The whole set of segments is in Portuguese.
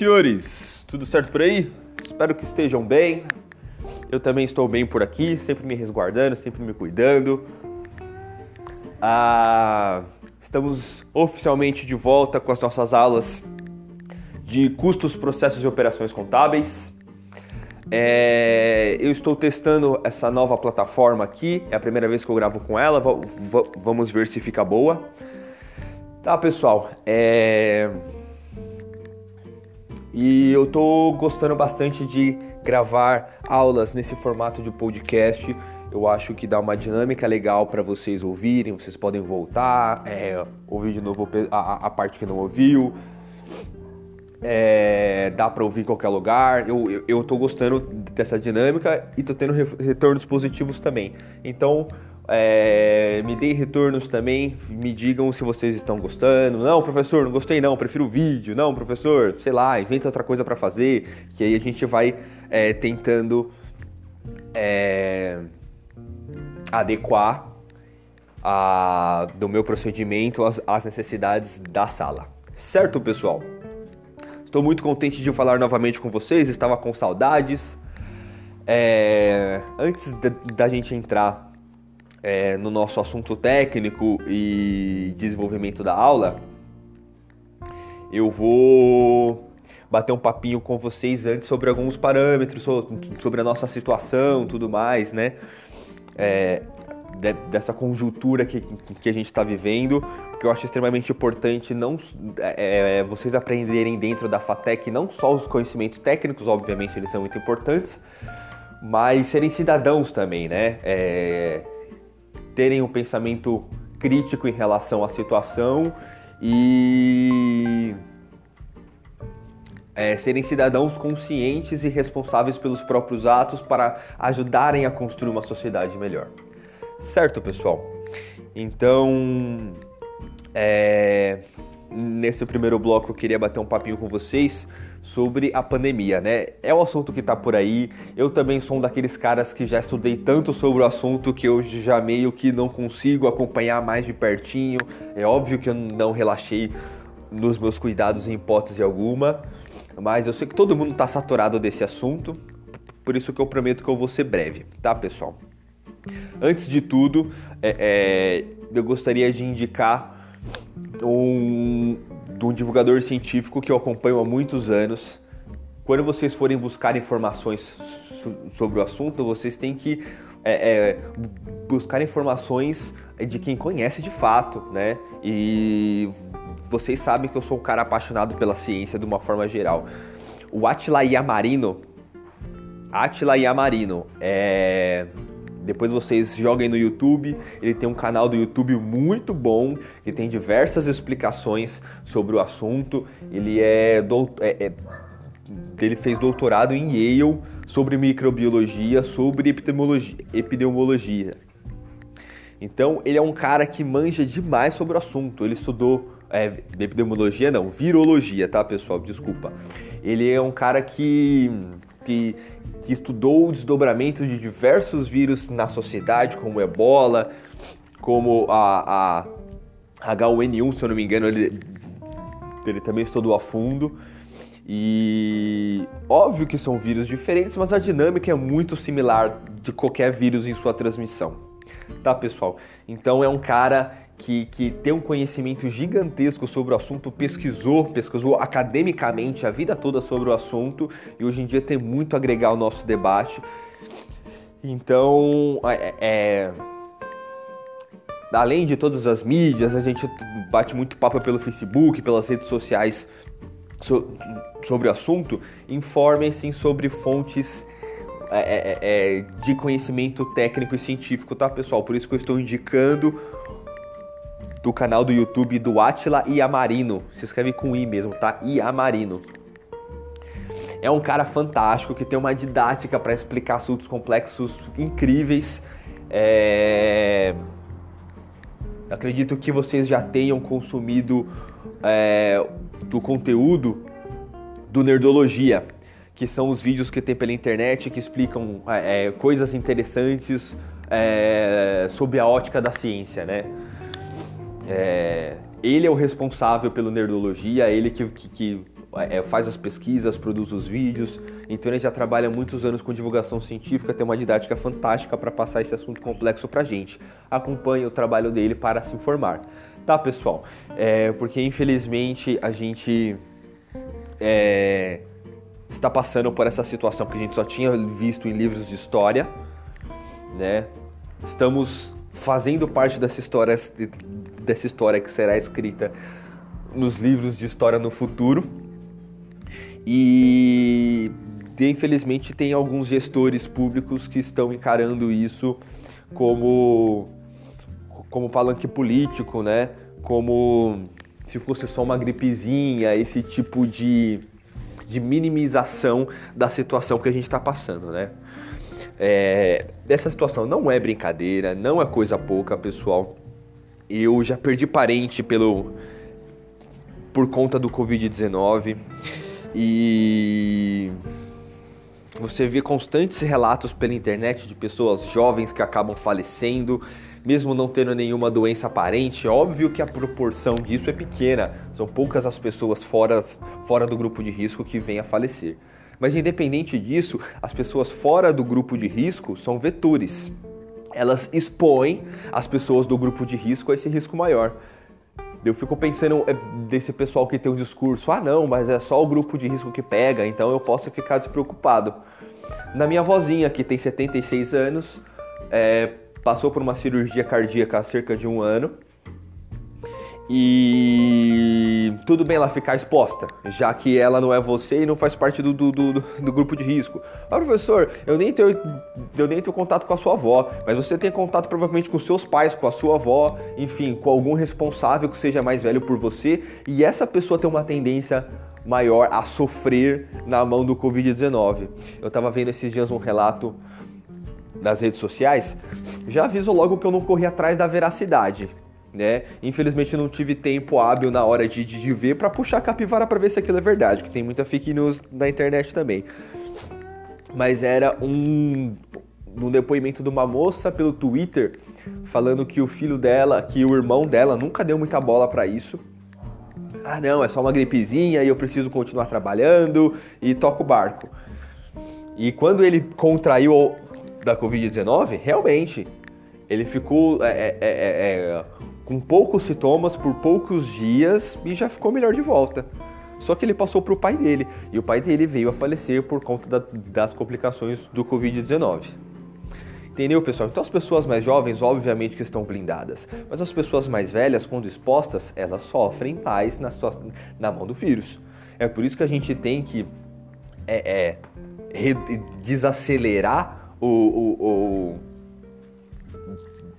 Senhores! Tudo certo por aí? Espero que estejam bem. Eu também estou bem por aqui, sempre me resguardando, sempre me cuidando. Ah, estamos oficialmente de volta com as nossas aulas de custos, processos e operações contábeis. É, eu estou testando essa nova plataforma aqui, é a primeira vez que eu gravo com ela, vamos ver se fica boa. Tá, pessoal, é... E eu tô gostando bastante de gravar aulas nesse formato de podcast. Eu acho que dá uma dinâmica legal para vocês ouvirem. Vocês podem voltar, é, ouvir de novo a, a, parte que não ouviu. É, dá para ouvir em qualquer lugar. Eu, eu, eu tô gostando dessa dinâmica e tô tendo retornos positivos também. Então, é, me deem retornos também, me digam se vocês estão gostando. Não, professor, não gostei não, prefiro vídeo. Não, professor, sei lá, inventa outra coisa para fazer, que aí a gente vai é, tentando é, adequar a, do meu procedimento às, às necessidades da sala. Certo, pessoal? Estou muito contente de falar novamente com vocês, estava com saudades. É, antes da gente entrar é, no nosso assunto técnico e desenvolvimento da aula, eu vou bater um papinho com vocês antes sobre alguns parâmetros, sobre a nossa situação, tudo mais, né? É, dessa conjuntura que, que a gente está vivendo, que eu acho extremamente importante não é, é, vocês aprenderem dentro da FATEC não só os conhecimentos técnicos, obviamente eles são muito importantes, mas serem cidadãos também, né? É, terem um pensamento crítico em relação à situação e é, serem cidadãos conscientes e responsáveis pelos próprios atos para ajudarem a construir uma sociedade melhor. Certo, pessoal? Então, é, nesse primeiro bloco eu queria bater um papinho com vocês sobre a pandemia, né? É um assunto que tá por aí. Eu também sou um daqueles caras que já estudei tanto sobre o assunto que eu já meio que não consigo acompanhar mais de pertinho. É óbvio que eu não relaxei nos meus cuidados em hipótese alguma, mas eu sei que todo mundo tá saturado desse assunto, por isso que eu prometo que eu vou ser breve, tá, pessoal? Antes de tudo, é, é, eu gostaria de indicar um, de um divulgador científico que eu acompanho há muitos anos. Quando vocês forem buscar informações sobre o assunto, vocês têm que é, é, buscar informações de quem conhece de fato, né? E vocês sabem que eu sou um cara apaixonado pela ciência de uma forma geral. O Atila Yamarino, Atila Yamarino é depois vocês joguem no YouTube. Ele tem um canal do YouTube muito bom, que tem diversas explicações sobre o assunto. Ele é, é, é ele fez doutorado em Yale sobre microbiologia, sobre epidemiologia, epidemiologia. Então ele é um cara que manja demais sobre o assunto. Ele estudou é, epidemiologia, não, virologia, tá, pessoal? Desculpa. Ele é um cara que que, que estudou o desdobramento de diversos vírus na sociedade, como ebola, como a, a H1N1, se eu não me engano, ele, ele também estudou a fundo. E óbvio que são vírus diferentes, mas a dinâmica é muito similar de qualquer vírus em sua transmissão. Tá, pessoal? Então é um cara que, que tem um conhecimento gigantesco sobre o assunto, pesquisou, pesquisou academicamente a vida toda sobre o assunto e hoje em dia tem muito a agregar ao nosso debate. Então, é, é, além de todas as mídias, a gente bate muito papo pelo Facebook, pelas redes sociais so, sobre o assunto. Informem-se sobre fontes é, é, é, de conhecimento técnico e científico, tá, pessoal? Por isso que eu estou indicando do canal do YouTube do Atila Iamarino. Se escreve com I mesmo, tá? Iamarino. É um cara fantástico que tem uma didática para explicar assuntos complexos incríveis. É... Acredito que vocês já tenham consumido é, do conteúdo do Nerdologia, que são os vídeos que tem pela internet que explicam é, é coisas interessantes é, sobre a ótica da ciência, né? É, ele é o responsável pelo Nerdologia, ele que, que, que é, faz as pesquisas, produz os vídeos. Então ele já trabalha muitos anos com divulgação científica, tem uma didática fantástica para passar esse assunto complexo para gente. Acompanhe o trabalho dele para se informar, tá, pessoal? É, porque infelizmente a gente é, está passando por essa situação que a gente só tinha visto em livros de história, né? Estamos fazendo parte dessa história, dessa história que será escrita nos livros de história no futuro. E infelizmente tem alguns gestores públicos que estão encarando isso como como palanque político, né? Como se fosse só uma gripezinha, esse tipo de, de minimização da situação que a gente está passando, né? É, essa situação não é brincadeira, não é coisa pouca, pessoal. Eu já perdi parente pelo por conta do Covid-19 e você vê constantes relatos pela internet de pessoas jovens que acabam falecendo, mesmo não tendo nenhuma doença aparente. Óbvio que a proporção disso é pequena, são poucas as pessoas fora, fora do grupo de risco que vêm a falecer. Mas independente disso, as pessoas fora do grupo de risco são vetores. Elas expõem as pessoas do grupo de risco a esse risco maior. Eu fico pensando é, desse pessoal que tem um discurso: ah, não, mas é só o grupo de risco que pega, então eu posso ficar despreocupado. Na minha vozinha, que tem 76 anos, é, passou por uma cirurgia cardíaca há cerca de um ano. E tudo bem ela ficar exposta, já que ela não é você e não faz parte do, do, do, do grupo de risco. Ah, professor, eu nem, tenho, eu nem tenho contato com a sua avó, mas você tem contato provavelmente com seus pais, com a sua avó, enfim, com algum responsável que seja mais velho por você, e essa pessoa tem uma tendência maior a sofrer na mão do Covid-19. Eu estava vendo esses dias um relato das redes sociais, já aviso logo que eu não corri atrás da veracidade né? Infelizmente não tive tempo hábil na hora de, de ver para puxar a capivara para ver se aquilo é verdade, que tem muita fake news na internet também. Mas era um, um depoimento de uma moça pelo Twitter falando que o filho dela, que o irmão dela nunca deu muita bola para isso. Ah, não, é só uma gripezinha e eu preciso continuar trabalhando e toco o barco. E quando ele contraiu da Covid-19, realmente, ele ficou é, é, é, é com poucos sintomas por poucos dias e já ficou melhor de volta. Só que ele passou para o pai dele e o pai dele veio a falecer por conta da, das complicações do Covid-19. Entendeu, pessoal? Então as pessoas mais jovens, obviamente, que estão blindadas, mas as pessoas mais velhas, quando expostas, elas sofrem mais na, na mão do vírus. É por isso que a gente tem que é, é, desacelerar o, o, o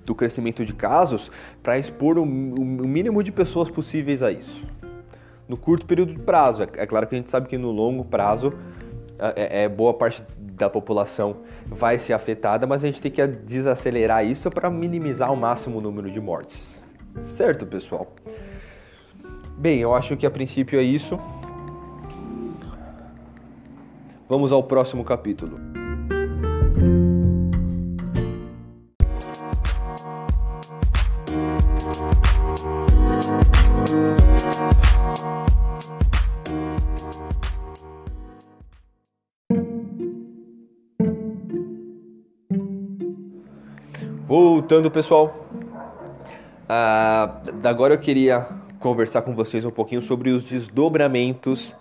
do crescimento de casos para expor o, o, mínimo de pessoas possíveis a isso. No curto período de prazo, é, é claro que a gente sabe que no longo prazo é, é, boa parte da população vai ser afetada, mas a gente tem que desacelerar isso para minimizar ao máximo o número de mortes. Certo, pessoal? Bem, eu acho que a princípio é isso. Vamos ao próximo capítulo. Voltando, pessoal. Ah, agora eu queria conversar com vocês um pouquinho sobre os desdobramentos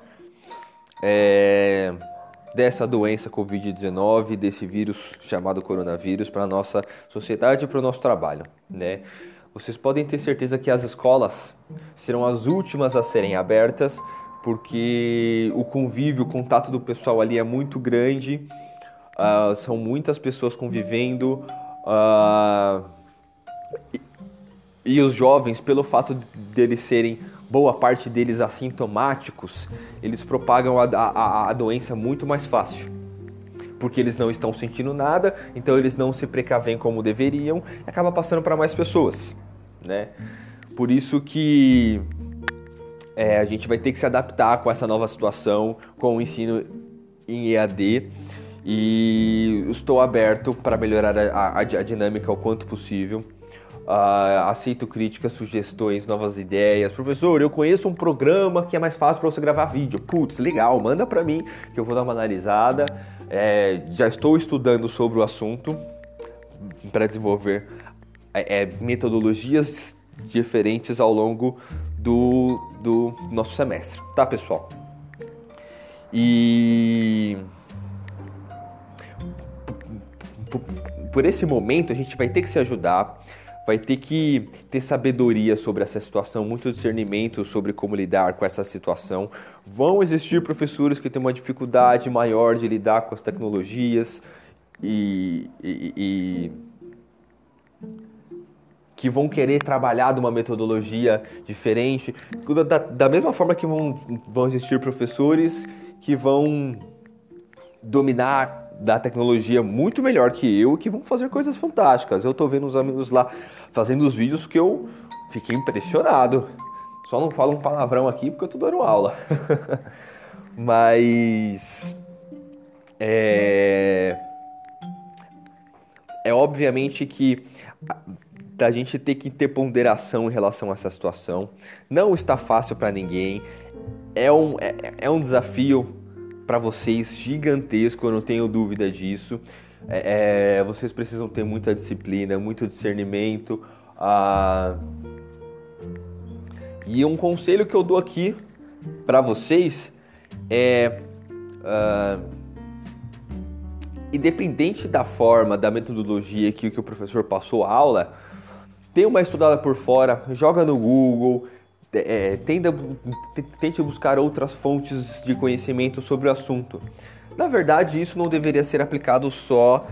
é, dessa doença Covid-19, desse vírus chamado coronavírus, para a nossa sociedade e para o nosso trabalho. Né? Vocês podem ter certeza que as escolas serão as últimas a serem abertas, porque o convívio, o contato do pessoal ali é muito grande, uh, são muitas pessoas convivendo, Uh, e, e, os jovens, pelo fato deles serem, boa parte deles assintomáticos, eles propagam a, a, a doença muito mais fácil. Porque eles não estão sentindo nada, então eles não se precavem como deveriam e acaba passando para mais pessoas. Né? Por isso que é, a gente vai ter que se adaptar com essa nova situação, com o ensino em EAD e estou aberto para melhorar a, a, a, dinâmica o quanto possível. Uh, aceito críticas, sugestões, novas ideias. Professor, eu conheço um programa que é mais fácil para você gravar vídeo. Putz, legal, manda para mim que eu vou dar uma analisada. É, já estou estudando sobre o assunto para desenvolver é, é, metodologias diferentes ao longo do, do nosso semestre, tá, pessoal? E por esse momento a gente vai ter que se ajudar, vai ter que ter sabedoria sobre essa situação, muito discernimento sobre como lidar com essa situação. Vão existir professores que têm uma dificuldade maior de lidar com as tecnologias e, e, e que vão querer trabalhar de uma metodologia diferente. Da, da mesma forma que vão, vão existir professores que vão dominar da tecnologia muito melhor que eu, que vão fazer coisas fantásticas. Eu tô vendo os amigos lá fazendo os vídeos que eu fiquei impressionado. Só não falo um palavrão aqui porque eu tô dando aula. Mas é é obviamente que a gente tem que ter ponderação em relação a essa situação. Não está fácil para ninguém. É um, é, é um desafio para vocês gigantesco, eu não tenho dúvida disso. É, é, vocês precisam ter muita disciplina, muito discernimento. Ah, e um conselho que eu dou aqui para vocês é. Ah, independente da forma, da metodologia que, que o professor passou a aula, dê uma estudada por fora, joga no Google, é, tenda, tente buscar outras fontes de conhecimento sobre o assunto. Na verdade, isso não deveria ser aplicado só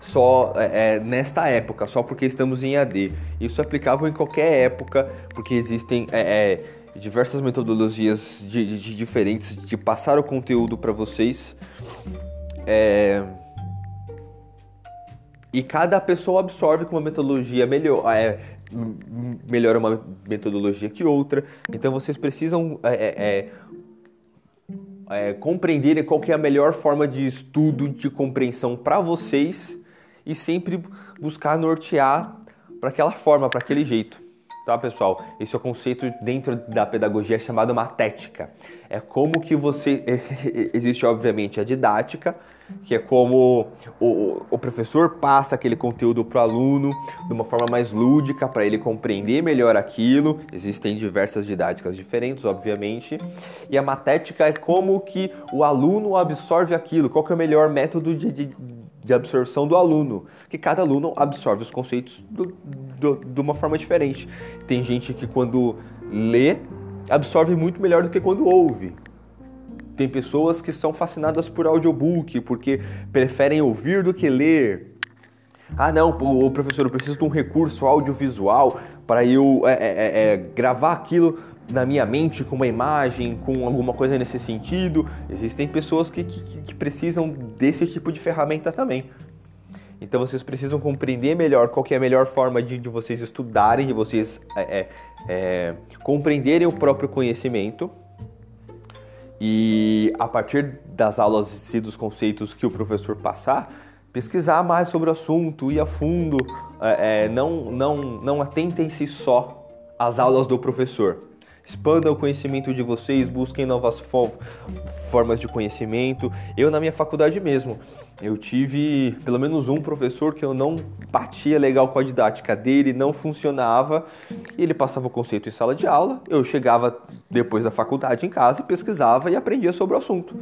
só é, é nesta época, só porque estamos em AD. Isso é aplicável em qualquer época, porque existem é, é, diversas metodologias de, de, de, diferentes de passar o conteúdo para vocês. É, e cada pessoa absorve com uma metodologia melhor, é, melhora uma metodologia que outra. Então vocês precisam é, é, é, é compreender qual é a melhor forma de estudo, de compreensão para vocês e sempre buscar nortear para aquela forma, para aquele jeito. Tá, pessoal? Esse é o conceito dentro da pedagogia chamado matética. É como que você existe obviamente a didática, que é como o, o professor passa aquele conteúdo para o aluno de uma forma mais lúdica para ele compreender melhor aquilo. Existem diversas didáticas diferentes, obviamente. E a matética é como que o aluno absorve aquilo, qual que é o melhor método de, de, de absorção do aluno. Que cada aluno absorve os conceitos do, do, de uma forma diferente. Tem gente que quando lê absorve muito melhor do que quando ouve. Tem pessoas que são fascinadas por audiobook, porque preferem ouvir do que ler. Ah, não, o professor, eu preciso de um recurso audiovisual para eu é, é, é, é, gravar aquilo na minha mente com uma imagem, com alguma coisa nesse sentido. Existem pessoas que, que, que precisam desse tipo de ferramenta também. Então vocês precisam compreender melhor qual é a melhor forma de, de vocês estudarem, de vocês é, é, compreenderem o próprio conhecimento e a partir das aulas e dos conceitos que o professor passar, pesquisar mais sobre o assunto, ir a fundo, é, é, não, não, não atentem-se só às aulas do professor. Expandam o conhecimento de vocês, busquem novas formas de conhecimento. Eu, na minha faculdade mesmo, eu tive pelo menos um professor que eu não batia legal com a didática dele, não funcionava. E ele passava o conceito em sala de aula, eu chegava depois da faculdade em casa, pesquisava e aprendia sobre o assunto.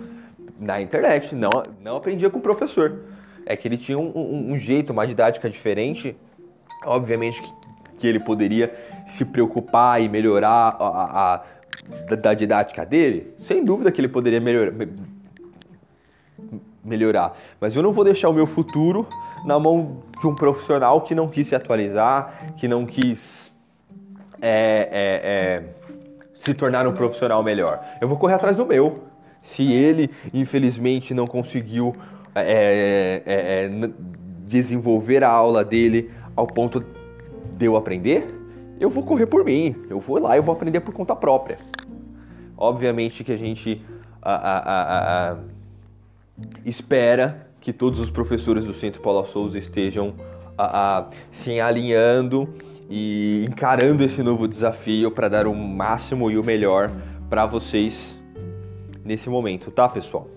Na internet, não, não aprendia com o professor. É que ele tinha um, um, um jeito, uma didática diferente. Obviamente que, ele poderia se preocupar e melhorar a, a, a da, didática dele, sem dúvida que ele poderia melhor, melhorar. Mas eu não vou deixar o meu futuro na mão de um profissional que não quis se atualizar, que não quis é, é, é, se tornar um profissional melhor. Eu vou correr atrás do meu. Se ele, infelizmente, não conseguiu é, é, é, desenvolver a aula dele ao ponto de eu aprender, eu vou correr por mim, eu vou lá, eu vou aprender por conta própria. Obviamente que a gente a, a, a, espera que todos os professores do Centro Paula Souza estejam a, a, se alinhando e encarando esse novo desafio para dar o máximo e o melhor para vocês nesse momento, tá, pessoal?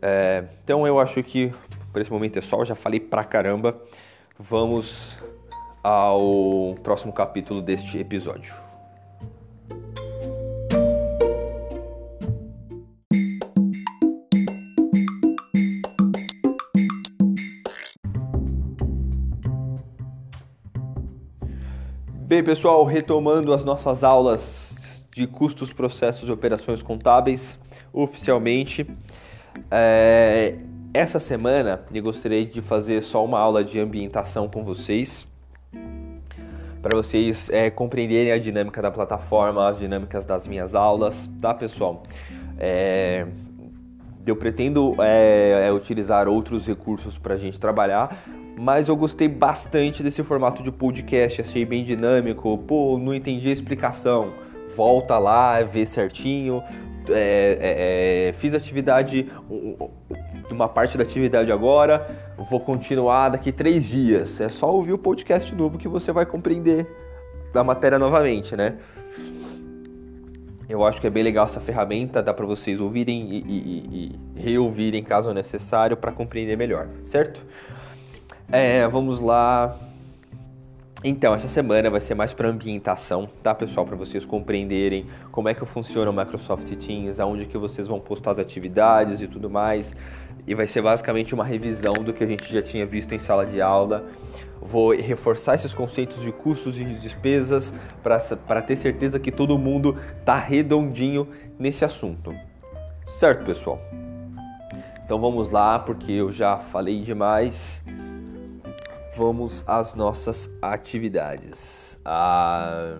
É, então eu acho que por esse momento é só, eu já falei pra caramba. Vamos ao próximo capítulo deste episódio. Bem, pessoal, retomando as nossas aulas de custos, processos e operações contábeis oficialmente. É, essa semana eu gostaria de fazer só uma aula de ambientação com vocês, para vocês é, compreenderem a dinâmica da plataforma, as dinâmicas das minhas aulas, tá, pessoal? É, eu pretendo é, é utilizar outros recursos para a gente trabalhar, mas eu gostei bastante desse formato de podcast, achei bem dinâmico. Pô, não entendi a explicação. Volta lá, vê certinho. É, é, é, fiz atividade, uma parte da atividade agora, vou continuar daqui três dias. É só ouvir o podcast novo que você vai compreender a matéria novamente, né? Eu acho que é bem legal essa ferramenta, dá para vocês ouvirem e, e, e reouvirem caso necessário para compreender melhor, certo? É, vamos lá. Então, essa semana vai ser mais para ambientação, tá, pessoal? Para vocês compreenderem como é que funciona o Microsoft Teams, aonde que vocês vão postar as atividades e tudo mais. E vai ser basicamente uma revisão do que a gente já tinha visto em sala de aula. Vou reforçar esses conceitos de custos e de despesas para ter certeza que todo mundo tá redondinho nesse assunto. Certo, pessoal? Então vamos lá, porque eu já falei demais vamos às nossas atividades. Ah,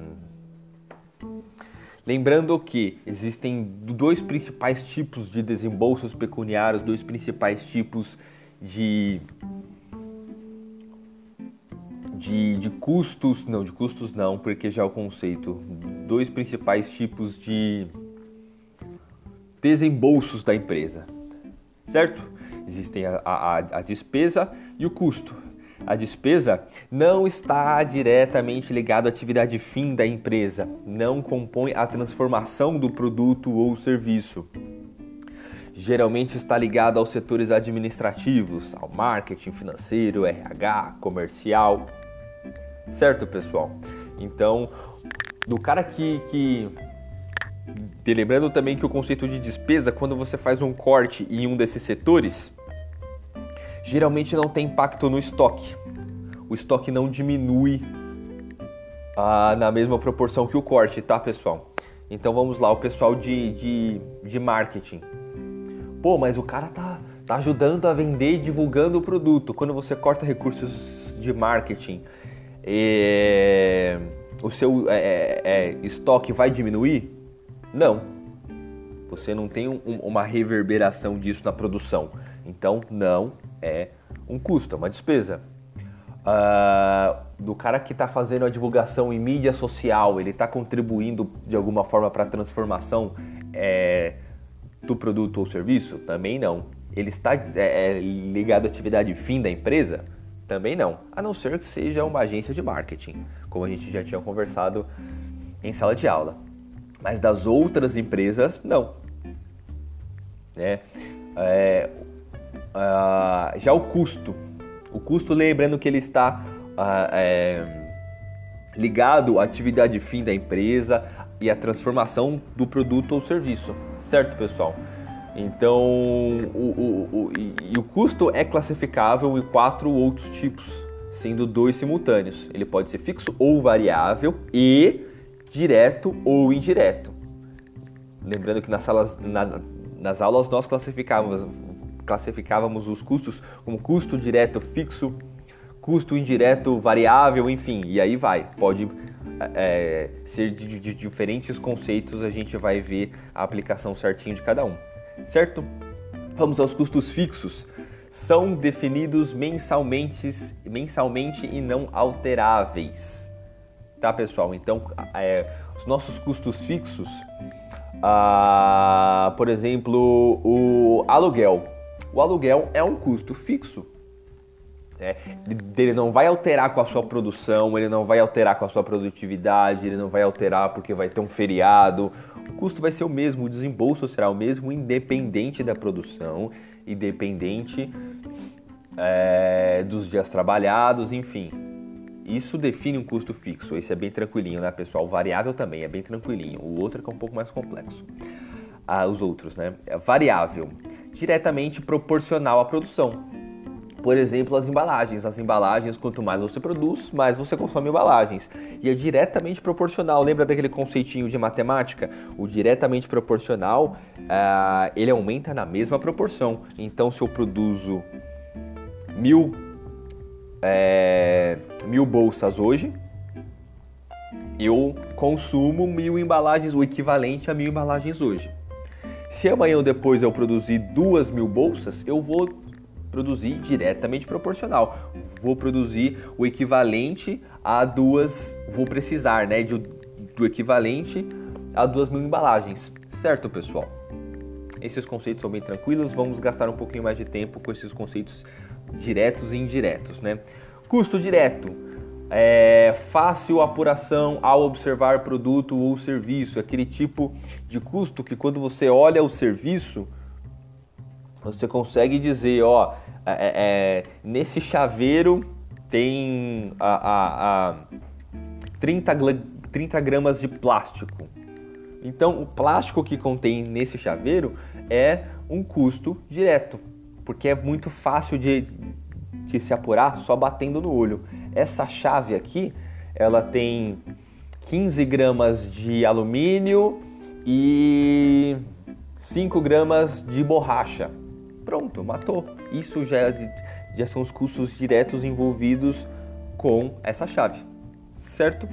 lembrando que existem dois principais tipos de desembolsos pecuniários, dois principais tipos de, de, de custos, não, de custos não, porque já é o conceito, dois principais tipos de desembolsos da empresa, certo? Existem a, a, a despesa e o custo a despesa não está diretamente ligada à atividade fim da empresa, não compõe a transformação do produto ou serviço. Geralmente está ligado aos setores administrativos, ao marketing financeiro, RH, comercial. Certo, pessoal? Então, do cara que, que lembrando também que o conceito de despesa, quando você faz um corte em um desses setores, geralmente não tem impacto no estoque. O estoque não diminui ah, na mesma proporção que o corte, tá, pessoal? Então vamos lá, o pessoal de, de, de marketing. Pô, mas o cara tá, tá ajudando a vender e divulgando o produto. Quando você corta recursos de marketing, é, o seu é, é, é estoque vai diminuir? Não. Você não tem um, uma reverberação disso na produção. Então, não é um custo, é uma despesa. Uh, do cara que está fazendo a divulgação em mídia social, ele está contribuindo de alguma forma para a transformação é, do produto ou serviço? Também não. Ele está é, é, ligado à atividade fim da empresa? Também não. A não ser que seja uma agência de marketing, como a gente já tinha conversado em sala de aula. Mas das outras empresas, não. Né? É, uh, já o custo. O custo, lembrando que ele está uh, é, ligado à atividade fim da empresa e à transformação do produto ou serviço, certo, pessoal? Então, o, o, o, e, o custo é classificável em quatro outros tipos, sendo dois simultâneos. Ele pode ser fixo ou variável e direto ou indireto. Lembrando que nas, salas, na, nas aulas nós classificávamos classificávamos os custos como custo direto fixo, custo indireto variável, enfim, e aí vai. Pode é, ser de, de, diferentes conceitos, a gente vai ver a aplicação certinho de cada um, certo? Vamos aos custos fixos. São definidos mensalmente, mensalmente e não alteráveis. Tá, pessoal? Então, é, os nossos custos fixos, ah, por exemplo, o aluguel o aluguel é um custo fixo. É, ele não vai alterar com a sua produção, ele não vai alterar com a sua produtividade, ele não vai alterar porque vai ter um feriado. O custo vai ser o mesmo, o desembolso será o mesmo, independente da produção, independente é, dos dias trabalhados, enfim. Isso define um custo fixo. Esse é bem tranquilinho, né, pessoal? O variável também é bem tranquilinho. O outro é é um pouco mais complexo. Ah, os outros, né? É variável, diretamente proporcional à produção. Por exemplo, as embalagens. As embalagens, quanto mais você produz, mais você consome embalagens. E é diretamente proporcional. Lembra daquele conceitinho de matemática? O diretamente proporcional, uh, ele aumenta na mesma proporção. Então, se eu produzo mil, é, mil bolsas hoje, eu consumo mil embalagens, o equivalente a mil embalagens hoje. Se amanhã ou depois eu produzir duas mil bolsas, eu vou produzir diretamente proporcional. Vou produzir o equivalente a duas, vou precisar, né, de, do equivalente a duas mil embalagens, certo, pessoal? Esses conceitos são bem tranquilos. Vamos gastar um pouquinho mais de tempo com esses conceitos diretos e indiretos, né? Custo direto é fácil apuração ao observar produto ou serviço, aquele tipo de custo que quando você olha o serviço, você consegue dizer, ó, é, é, é nesse chaveiro tem a, a, a 30, 30 gramas de plástico. Então, o plástico que contém nesse chaveiro é um custo direto porque é muito fácil de, de se apurar só batendo no olho. Essa chave aqui, ela tem 15 gramas de alumínio e 5 gramas de borracha. Pronto, matou. Isso já, já são os custos diretos envolvidos com essa chave, certo?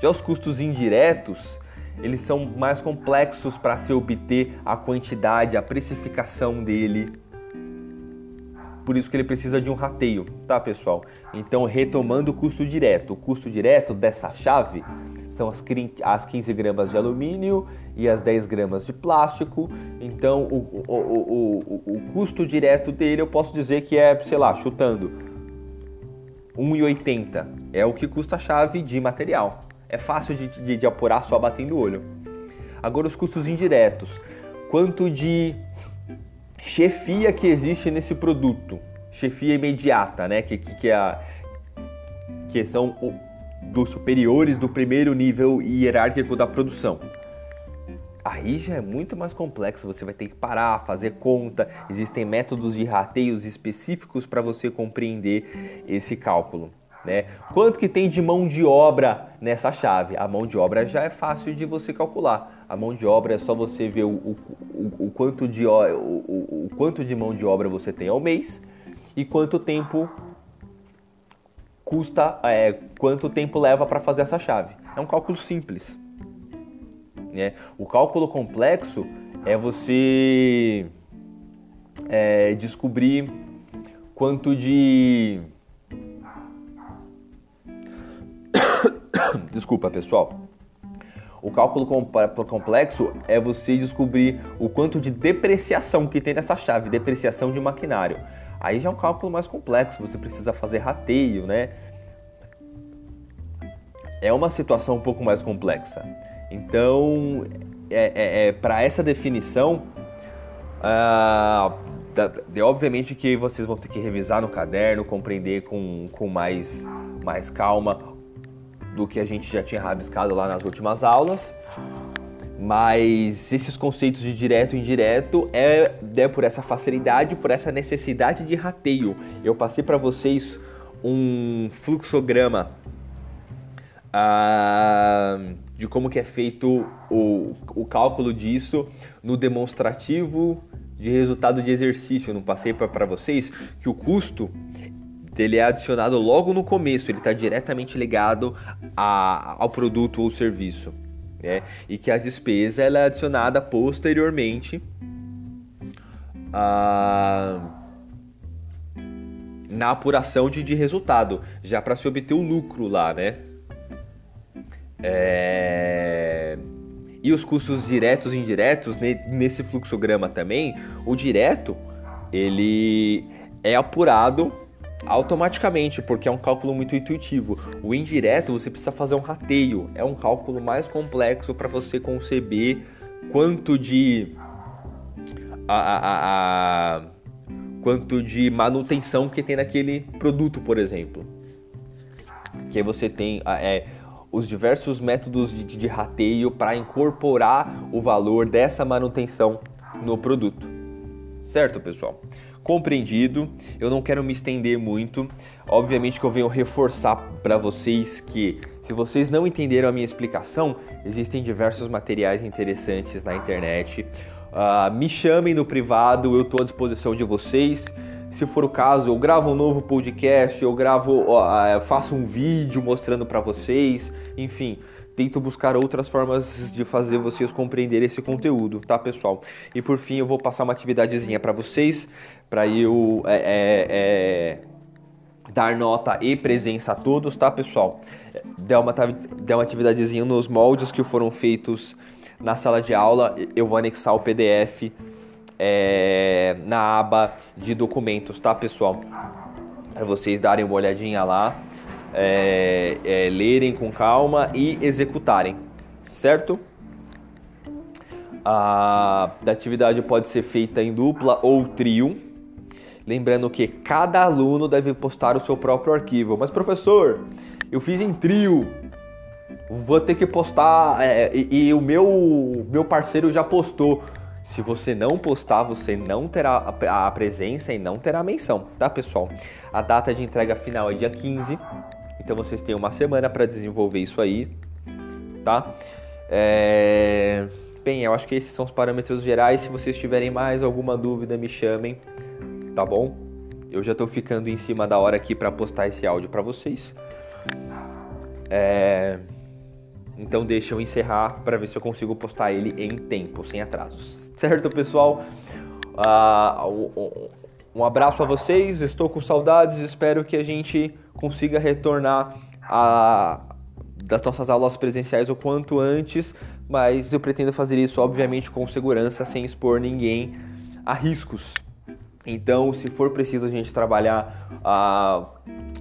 Já os custos indiretos, eles são mais complexos para se obter a quantidade, a precificação dele. Por isso que ele precisa de um rateio, tá pessoal? Então, retomando o custo direto. O custo direto dessa chave são as 15 gramas de alumínio e as 10 gramas de plástico. Então, o, o, o, o, custo direto dele eu posso dizer que é, sei lá, chutando 1,80 é o que custa a chave de material. É fácil de, de, de apurar só batendo o olho. Agora os custos indiretos. Quanto de chefia que existe nesse produto? Chefia imediata, né? Que, que, que, é a, que são o, dos superiores do primeiro nível hierárquico da produção. Aí já é muito mais complexo, você vai ter que parar, fazer conta, existem métodos de rateios específicos para você compreender esse cálculo. Né? Quanto que tem de mão de obra nessa chave? A mão de obra já é fácil de você calcular. A mão de obra é só você ver o, o, o, o quanto, de, o, quanto de mão de obra você tem ao mês e quanto tempo custa, é, quanto tempo leva para fazer essa chave. É um cálculo simples. Né? O cálculo complexo é você é, descobrir quanto de Desculpa, pessoal. O cálculo complexo é você descobrir o quanto de depreciação que tem nessa chave, depreciação de maquinário. Aí já é um cálculo mais complexo, você precisa fazer rateio, né? É uma situação um pouco mais complexa. Então, é, é, é para essa definição, ah, obviamente que vocês vão ter que revisar no caderno, compreender com, com mais, mais calma do que a gente já tinha rabiscado lá nas últimas aulas. Mas esses conceitos de direto e indireto é, é por essa facilidade, por essa necessidade de rateio. Eu passei para vocês um fluxograma ah, de como que é feito o, o cálculo disso no demonstrativo de resultado de exercício. Eu não passei para vocês que o custo ele é adicionado logo no começo, ele está diretamente ligado a, ao produto ou serviço. Né? E que a despesa ela é adicionada posteriormente a, na apuração de, de resultado, já para se obter o lucro lá, né? É... E os custos diretos e indiretos nesse fluxograma também, o direto ele é apurado automaticamente, porque é um cálculo muito intuitivo. O indireto você precisa fazer um rateio, é um cálculo mais complexo para você conceber quanto de a, a, a, quanto de manutenção que tem naquele produto, por exemplo. Que você tem é, os diversos métodos de, de rateio para incorporar o valor dessa manutenção no produto. Certo, pessoal? Compreendido. Eu não quero me estender muito. Obviamente que eu venho reforçar para vocês que se vocês não entenderam a minha explicação, existem diversos materiais interessantes na internet. Uh, me chamem no privado, eu estou à disposição de vocês. Se for o caso, eu gravo um novo podcast, eu gravo, uh, faço um vídeo mostrando para vocês, enfim, tento buscar outras formas de fazer vocês compreender esse conteúdo, tá, pessoal? E por fim, eu vou passar uma atividadezinha para vocês, para eu é, é, é, dar nota e presença a todos, tá, pessoal? Der uma, der uma atividadezinha nos moldes que foram feitos na sala de aula, eu vou anexar o PDF é, na aba de documentos, tá, pessoal? Para vocês darem uma olhadinha lá é, é, lerem com calma e executarem, certo? A atividade pode ser feita em dupla ou trio. Lembrando que cada aluno deve postar o seu próprio arquivo. Mas, professor, eu fiz em trio. Vou ter que postar. É, e, e, o meu, meu parceiro já postou. Se você não postar, você não terá a presença e não terá menção, tá, pessoal? A data de entrega final é dia 15 então vocês têm uma semana para desenvolver isso aí, tá? É... Bem, eu acho que esses são os parâmetros gerais. Se vocês tiverem mais alguma dúvida, me chamem, tá bom? Eu já estou ficando em cima da hora aqui para postar esse áudio para vocês. É... Então deixa eu encerrar para ver se eu consigo postar ele em tempo, sem atrasos. Certo, pessoal? Uh, um abraço a vocês, estou com saudades, espero que a gente consiga retornar a, das nossas aulas presenciais o quanto antes, mas eu pretendo fazer isso, obviamente, com segurança, sem expor ninguém a riscos. Então, se for preciso a gente trabalhar uh,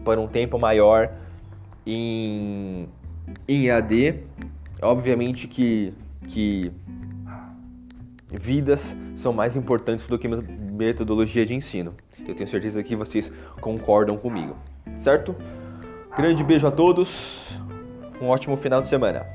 por um tempo maior em, em obviamente que, que vidas são mais importantes do que metodologia de ensino. Eu tenho certeza que vocês concordam comigo, certo? Grande beijo a todos, um ótimo final de semana.